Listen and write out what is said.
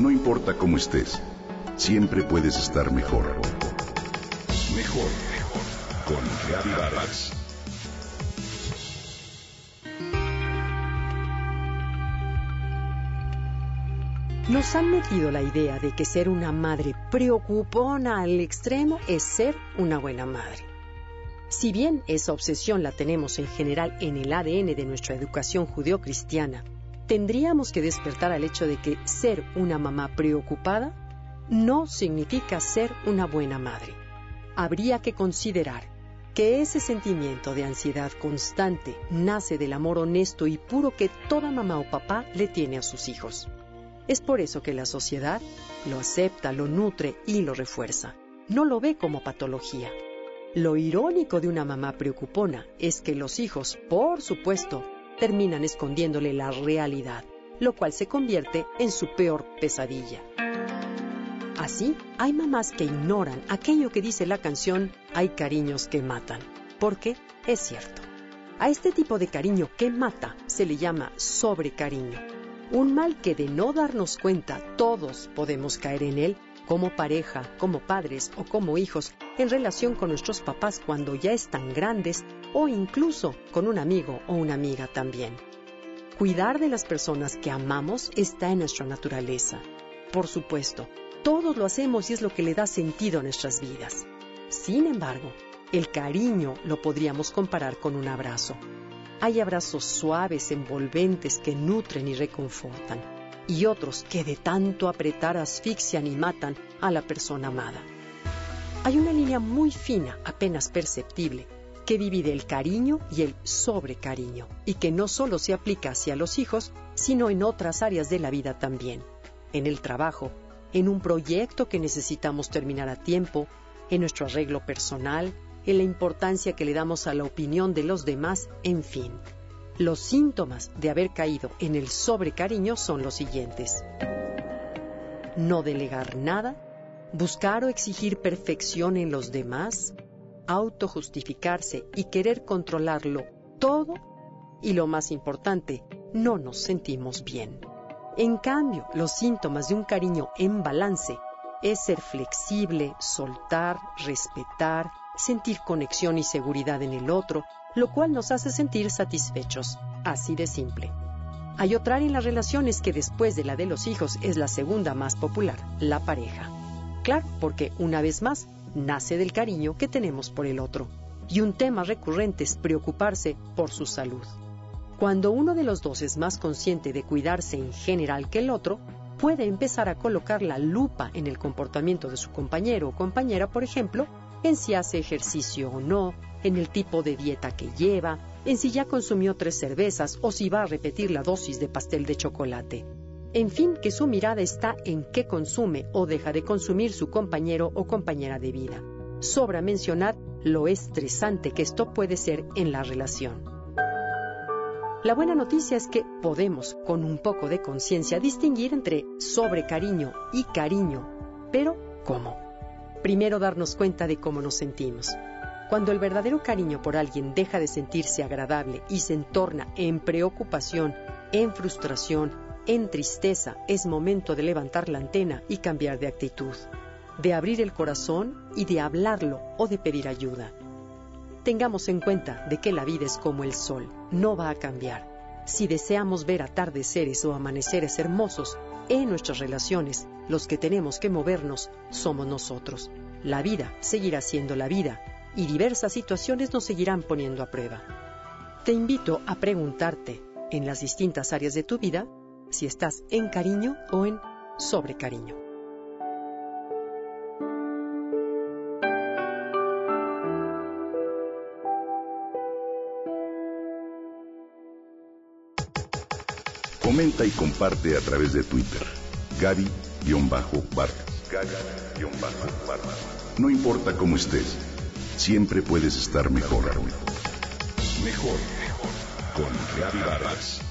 No importa cómo estés, siempre puedes estar mejor. Mejor, mejor. Con Vargas. Nos han metido la idea de que ser una madre preocupona al extremo es ser una buena madre. Si bien esa obsesión la tenemos en general en el ADN de nuestra educación judeocristiana, tendríamos que despertar al hecho de que ser una mamá preocupada no significa ser una buena madre. Habría que considerar que ese sentimiento de ansiedad constante nace del amor honesto y puro que toda mamá o papá le tiene a sus hijos. Es por eso que la sociedad lo acepta, lo nutre y lo refuerza. No lo ve como patología. Lo irónico de una mamá preocupona es que los hijos, por supuesto, terminan escondiéndole la realidad, lo cual se convierte en su peor pesadilla. Así, hay mamás que ignoran aquello que dice la canción Hay cariños que matan, porque es cierto. A este tipo de cariño que mata se le llama sobrecariño un mal que de no darnos cuenta todos podemos caer en él como pareja, como padres o como hijos en relación con nuestros papás cuando ya están grandes o incluso con un amigo o una amiga también. Cuidar de las personas que amamos está en nuestra naturaleza. Por supuesto, todos lo hacemos y es lo que le da sentido a nuestras vidas. Sin embargo, el cariño lo podríamos comparar con un abrazo. Hay abrazos suaves, envolventes, que nutren y reconfortan, y otros que de tanto apretar asfixian y matan a la persona amada. Hay una línea muy fina, apenas perceptible, que divide el cariño y el sobrecariño, y que no solo se aplica hacia los hijos, sino en otras áreas de la vida también, en el trabajo, en un proyecto que necesitamos terminar a tiempo, en nuestro arreglo personal, en la importancia que le damos a la opinión de los demás, en fin. Los síntomas de haber caído en el sobrecariño son los siguientes. No delegar nada, buscar o exigir perfección en los demás, autojustificarse y querer controlarlo todo, y lo más importante, no nos sentimos bien. En cambio, los síntomas de un cariño en balance es ser flexible, soltar, respetar, sentir conexión y seguridad en el otro, lo cual nos hace sentir satisfechos. Así de simple. Hay otra área en las relaciones que después de la de los hijos es la segunda más popular, la pareja. Claro, porque una vez más, nace del cariño que tenemos por el otro. Y un tema recurrente es preocuparse por su salud. Cuando uno de los dos es más consciente de cuidarse en general que el otro, puede empezar a colocar la lupa en el comportamiento de su compañero o compañera, por ejemplo, en si hace ejercicio o no, en el tipo de dieta que lleva, en si ya consumió tres cervezas o si va a repetir la dosis de pastel de chocolate. En fin, que su mirada está en qué consume o deja de consumir su compañero o compañera de vida. Sobra mencionar lo estresante que esto puede ser en la relación. La buena noticia es que podemos, con un poco de conciencia, distinguir entre sobrecariño y cariño. Pero, ¿cómo? primero darnos cuenta de cómo nos sentimos. Cuando el verdadero cariño por alguien deja de sentirse agradable y se entorna en preocupación, en frustración, en tristeza, es momento de levantar la antena y cambiar de actitud, de abrir el corazón y de hablarlo o de pedir ayuda. Tengamos en cuenta de que la vida es como el sol, no va a cambiar. Si deseamos ver atardeceres o amaneceres hermosos en nuestras relaciones, los que tenemos que movernos somos nosotros. La vida seguirá siendo la vida y diversas situaciones nos seguirán poniendo a prueba. Te invito a preguntarte en las distintas áreas de tu vida si estás en cariño o en sobrecariño. Comenta y comparte a través de Twitter. Gaby-Vargas. No importa cómo estés, siempre puedes estar mejor. Mejor, mejor. Con Gaby Vargas.